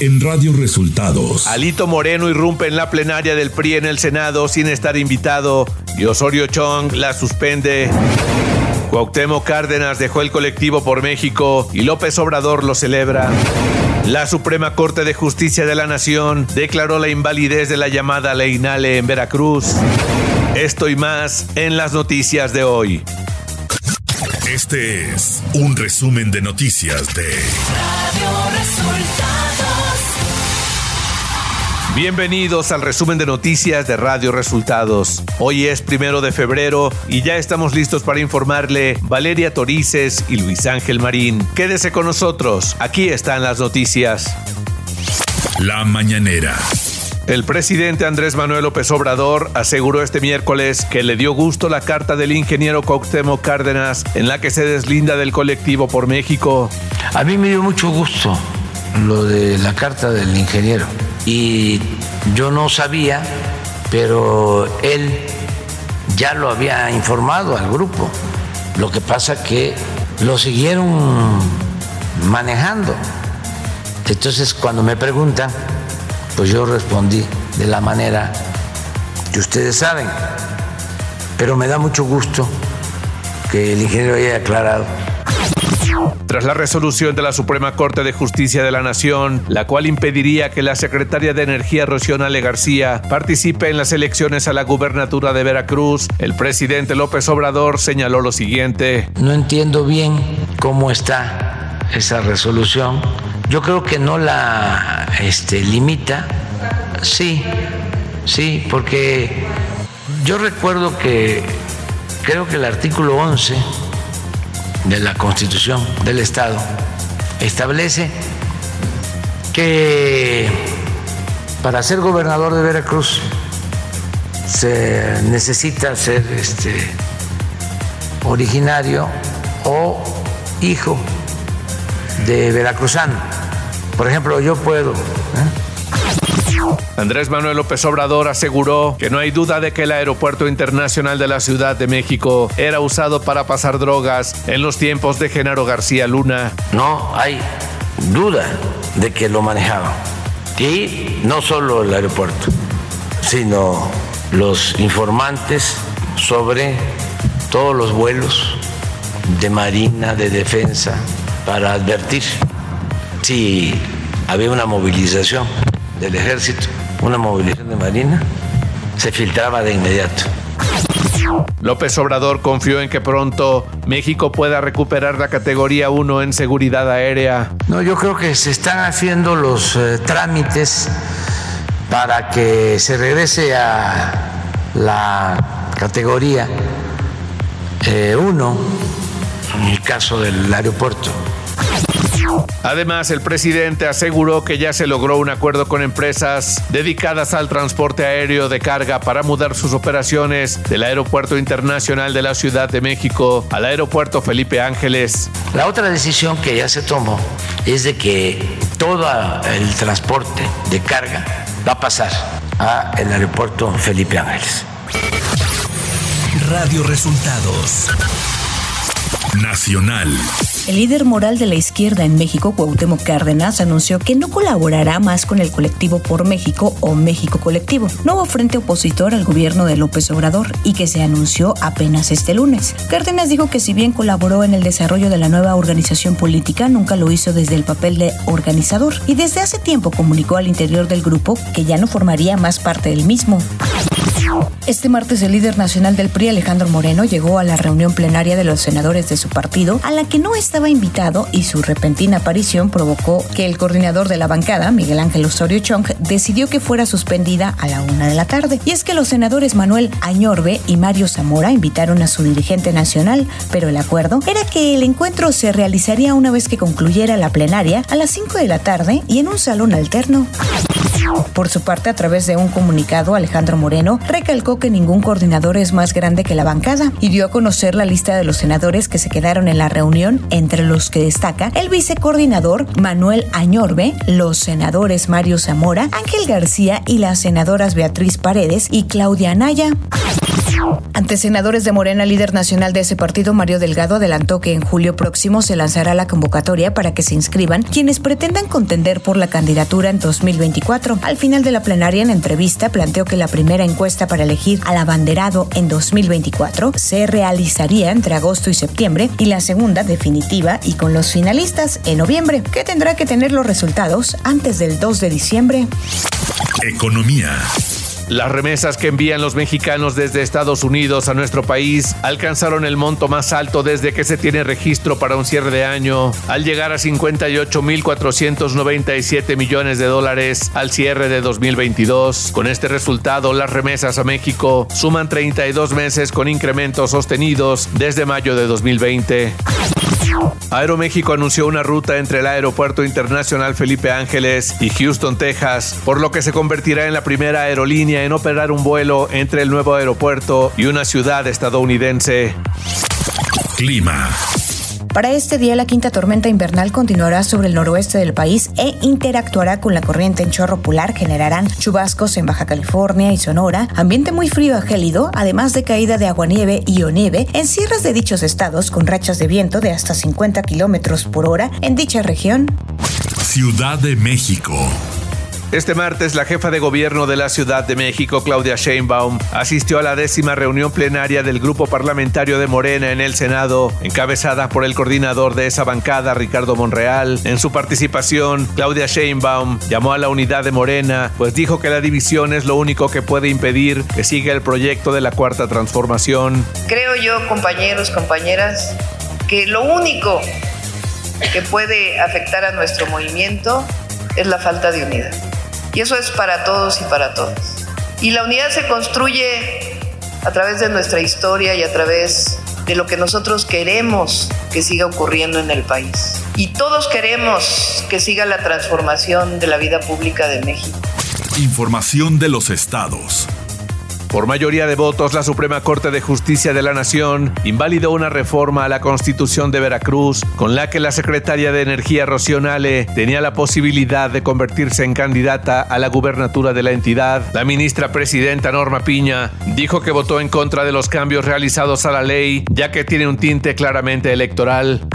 en Radio Resultados. Alito Moreno irrumpe en la plenaria del PRI en el Senado sin estar invitado y Osorio Chong la suspende. Cuauhtémoc Cárdenas dejó el colectivo por México y López Obrador lo celebra. La Suprema Corte de Justicia de la Nación declaró la invalidez de la llamada Ley Nale en Veracruz. Esto y más en las noticias de hoy. Este es un resumen de noticias de Radio Resultados. Bienvenidos al resumen de noticias de Radio Resultados. Hoy es primero de febrero y ya estamos listos para informarle Valeria Torices y Luis Ángel Marín. Quédese con nosotros, aquí están las noticias. La mañanera. El presidente Andrés Manuel López Obrador aseguró este miércoles que le dio gusto la carta del ingeniero Cuauhtémoc Cárdenas en la que se deslinda del colectivo por México. A mí me dio mucho gusto lo de la carta del ingeniero y yo no sabía, pero él ya lo había informado al grupo. Lo que pasa que lo siguieron manejando. Entonces cuando me preguntan, pues yo respondí de la manera que ustedes saben. Pero me da mucho gusto que el ingeniero haya aclarado. Tras la resolución de la Suprema Corte de Justicia de la Nación, la cual impediría que la secretaria de Energía Rosionale García participe en las elecciones a la gubernatura de Veracruz, el presidente López Obrador señaló lo siguiente. No entiendo bien cómo está esa resolución yo creo que no la este, limita. Sí, sí, porque yo recuerdo que creo que el artículo 11 de la Constitución del Estado establece que para ser gobernador de Veracruz se necesita ser este originario o hijo de veracruzano. Por ejemplo, yo puedo. ¿eh? Andrés Manuel López Obrador aseguró que no hay duda de que el aeropuerto internacional de la Ciudad de México era usado para pasar drogas en los tiempos de Genaro García Luna. No hay duda de que lo manejaba. Y no solo el aeropuerto, sino los informantes sobre todos los vuelos de marina, de defensa, para advertir si había una movilización del ejército, una movilización de Marina, se filtraba de inmediato. López Obrador confió en que pronto México pueda recuperar la categoría 1 en seguridad aérea. No, yo creo que se están haciendo los eh, trámites para que se regrese a la categoría 1 eh, en el caso del aeropuerto. Además, el presidente aseguró que ya se logró un acuerdo con empresas dedicadas al transporte aéreo de carga para mudar sus operaciones del Aeropuerto Internacional de la Ciudad de México al Aeropuerto Felipe Ángeles. La otra decisión que ya se tomó es de que todo el transporte de carga va a pasar al Aeropuerto Felipe Ángeles. Radio Resultados Nacional. El líder moral de la izquierda en México, Cuauhtémoc Cárdenas, anunció que no colaborará más con el colectivo por México o México Colectivo, nuevo frente opositor al gobierno de López Obrador y que se anunció apenas este lunes. Cárdenas dijo que si bien colaboró en el desarrollo de la nueva organización política, nunca lo hizo desde el papel de organizador y desde hace tiempo comunicó al interior del grupo que ya no formaría más parte del mismo. Este martes el líder nacional del PRI, Alejandro Moreno, llegó a la reunión plenaria de los senadores de su partido, a la que no estaba invitado y su repentina aparición provocó que el coordinador de la bancada, Miguel Ángel Osorio Chong, decidió que fuera suspendida a la una de la tarde. Y es que los senadores Manuel Añorbe y Mario Zamora invitaron a su dirigente nacional, pero el acuerdo era que el encuentro se realizaría una vez que concluyera la plenaria a las 5 de la tarde y en un salón alterno. Por su parte, a través de un comunicado, Alejandro Moreno recalcó que ningún coordinador es más grande que la bancada y dio a conocer la lista de los senadores que se quedaron en la reunión, entre los que destaca el vicecoordinador Manuel Añorbe, los senadores Mario Zamora, Ángel García y las senadoras Beatriz Paredes y Claudia Anaya. Ante senadores de Morena, líder nacional de ese partido, Mario Delgado, adelantó que en julio próximo se lanzará la convocatoria para que se inscriban quienes pretendan contender por la candidatura en 2024. Al final de la plenaria, en entrevista, planteó que la primera encuesta para elegir al abanderado en 2024 se realizaría entre agosto y septiembre y la segunda definitiva y con los finalistas en noviembre, que tendrá que tener los resultados antes del 2 de diciembre. Economía. Las remesas que envían los mexicanos desde Estados Unidos a nuestro país alcanzaron el monto más alto desde que se tiene registro para un cierre de año, al llegar a 58.497 millones de dólares al cierre de 2022. Con este resultado, las remesas a México suman 32 meses con incrementos sostenidos desde mayo de 2020. Aeroméxico anunció una ruta entre el Aeropuerto Internacional Felipe Ángeles y Houston, Texas, por lo que se convertirá en la primera aerolínea en operar un vuelo entre el nuevo aeropuerto y una ciudad estadounidense. Clima. Para este día, la quinta tormenta invernal continuará sobre el noroeste del país e interactuará con la corriente en chorro polar. Generarán chubascos en Baja California y Sonora, ambiente muy frío a gélido, además de caída de aguanieve y o nieve en sierras de dichos estados con rachas de viento de hasta 50 kilómetros por hora en dicha región. Ciudad de México. Este martes, la jefa de gobierno de la Ciudad de México, Claudia Sheinbaum, asistió a la décima reunión plenaria del Grupo Parlamentario de Morena en el Senado, encabezada por el coordinador de esa bancada, Ricardo Monreal. En su participación, Claudia Sheinbaum llamó a la unidad de Morena, pues dijo que la división es lo único que puede impedir que siga el proyecto de la Cuarta Transformación. Creo yo, compañeros, compañeras, que lo único que puede afectar a nuestro movimiento es la falta de unidad. Y eso es para todos y para todas. Y la unidad se construye a través de nuestra historia y a través de lo que nosotros queremos que siga ocurriendo en el país. Y todos queremos que siga la transformación de la vida pública de México. Información de los estados. Por mayoría de votos, la Suprema Corte de Justicia de la Nación invalidó una reforma a la Constitución de Veracruz con la que la secretaria de Energía Rocío Nale tenía la posibilidad de convertirse en candidata a la gubernatura de la entidad. La ministra presidenta Norma Piña dijo que votó en contra de los cambios realizados a la ley, ya que tiene un tinte claramente electoral.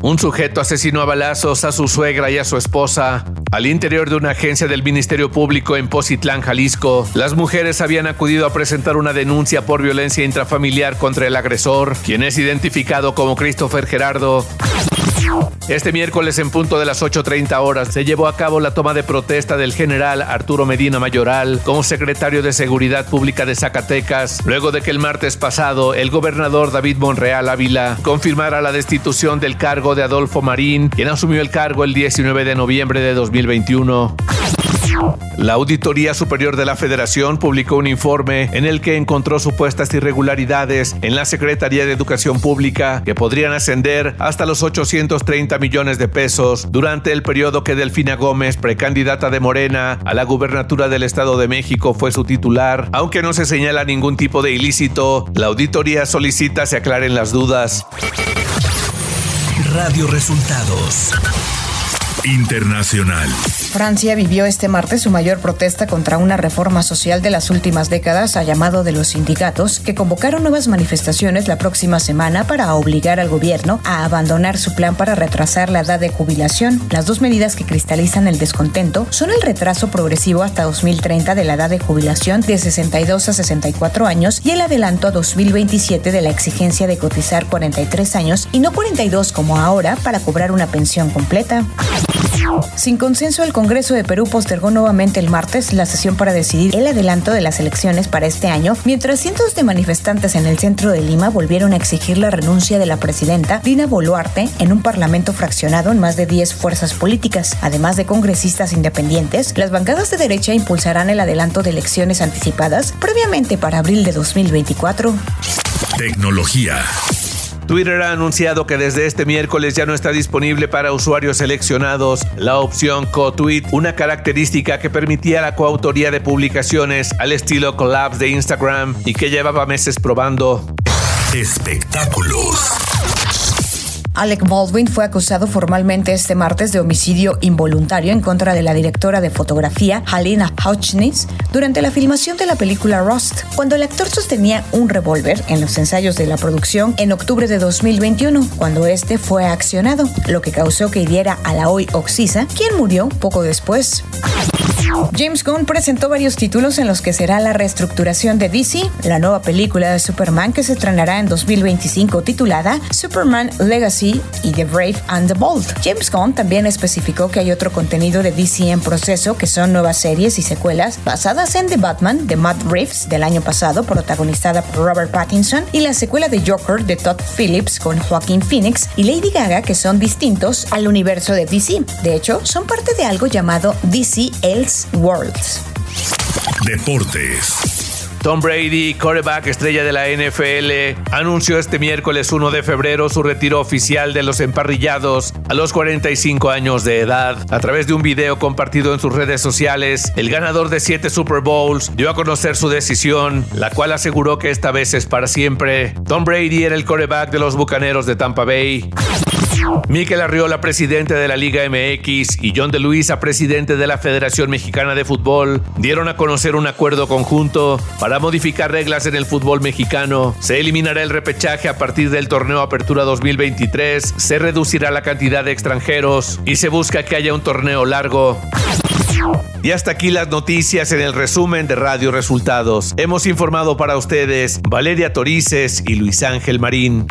Un sujeto asesinó a balazos a su suegra y a su esposa al interior de una agencia del Ministerio Público en Pozitlán, Jalisco. Las mujeres habían acudido a presentar una denuncia por violencia intrafamiliar contra el agresor, quien es identificado como Christopher Gerardo. Este miércoles en punto de las 8.30 horas se llevó a cabo la toma de protesta del general Arturo Medina Mayoral como secretario de Seguridad Pública de Zacatecas, luego de que el martes pasado el gobernador David Monreal Ávila confirmara la destitución del cargo de Adolfo Marín, quien asumió el cargo el 19 de noviembre de 2021. La Auditoría Superior de la Federación publicó un informe en el que encontró supuestas irregularidades en la Secretaría de Educación Pública que podrían ascender hasta los 830 millones de pesos durante el periodo que Delfina Gómez, precandidata de Morena a la gubernatura del Estado de México, fue su titular. Aunque no se señala ningún tipo de ilícito, la auditoría solicita se aclaren las dudas. Radio Resultados. Internacional. Francia vivió este martes su mayor protesta contra una reforma social de las últimas décadas a llamado de los sindicatos que convocaron nuevas manifestaciones la próxima semana para obligar al gobierno a abandonar su plan para retrasar la edad de jubilación. Las dos medidas que cristalizan el descontento son el retraso progresivo hasta 2030 de la edad de jubilación de 62 a 64 años y el adelanto a 2027 de la exigencia de cotizar 43 años y no 42 como ahora para cobrar una pensión completa. Sin consenso, el Congreso de Perú postergó nuevamente el martes la sesión para decidir el adelanto de las elecciones para este año, mientras cientos de manifestantes en el centro de Lima volvieron a exigir la renuncia de la presidenta Dina Boluarte en un parlamento fraccionado en más de 10 fuerzas políticas. Además de congresistas independientes, las bancadas de derecha impulsarán el adelanto de elecciones anticipadas previamente para abril de 2024. Tecnología. Twitter ha anunciado que desde este miércoles ya no está disponible para usuarios seleccionados la opción co-tweet, una característica que permitía la coautoría de publicaciones al estilo collabs de Instagram y que llevaba meses probando. Espectáculos. Alec Baldwin fue acusado formalmente este martes de homicidio involuntario en contra de la directora de fotografía Halina Hutchins durante la filmación de la película Rust, cuando el actor sostenía un revólver en los ensayos de la producción en octubre de 2021, cuando este fue accionado, lo que causó que hiriera a la hoy Oxisa, quien murió poco después. James Gunn presentó varios títulos en los que será la reestructuración de DC, la nueva película de Superman que se estrenará en 2025 titulada Superman Legacy y The Brave and the Bold. James Gunn también especificó que hay otro contenido de DC en proceso que son nuevas series y secuelas basadas en The Batman de Matt Reeves del año pasado protagonizada por Robert Pattinson y la secuela de Joker de Todd Phillips con Joaquin Phoenix y Lady Gaga que son distintos al universo de DC. De hecho, son parte de algo llamado DC Else Worlds. Deportes. Tom Brady, quarterback estrella de la NFL, anunció este miércoles 1 de febrero su retiro oficial de los emparrillados a los 45 años de edad. A través de un video compartido en sus redes sociales, el ganador de 7 Super Bowls dio a conocer su decisión, la cual aseguró que esta vez es para siempre. Tom Brady era el quarterback de los Bucaneros de Tampa Bay. Miquel Arriola, presidente de la Liga MX, y John de Luisa, presidente de la Federación Mexicana de Fútbol, dieron a conocer un acuerdo conjunto para modificar reglas en el fútbol mexicano. Se eliminará el repechaje a partir del torneo Apertura 2023, se reducirá la cantidad de extranjeros y se busca que haya un torneo largo. Y hasta aquí las noticias en el resumen de Radio Resultados. Hemos informado para ustedes Valeria Torices y Luis Ángel Marín.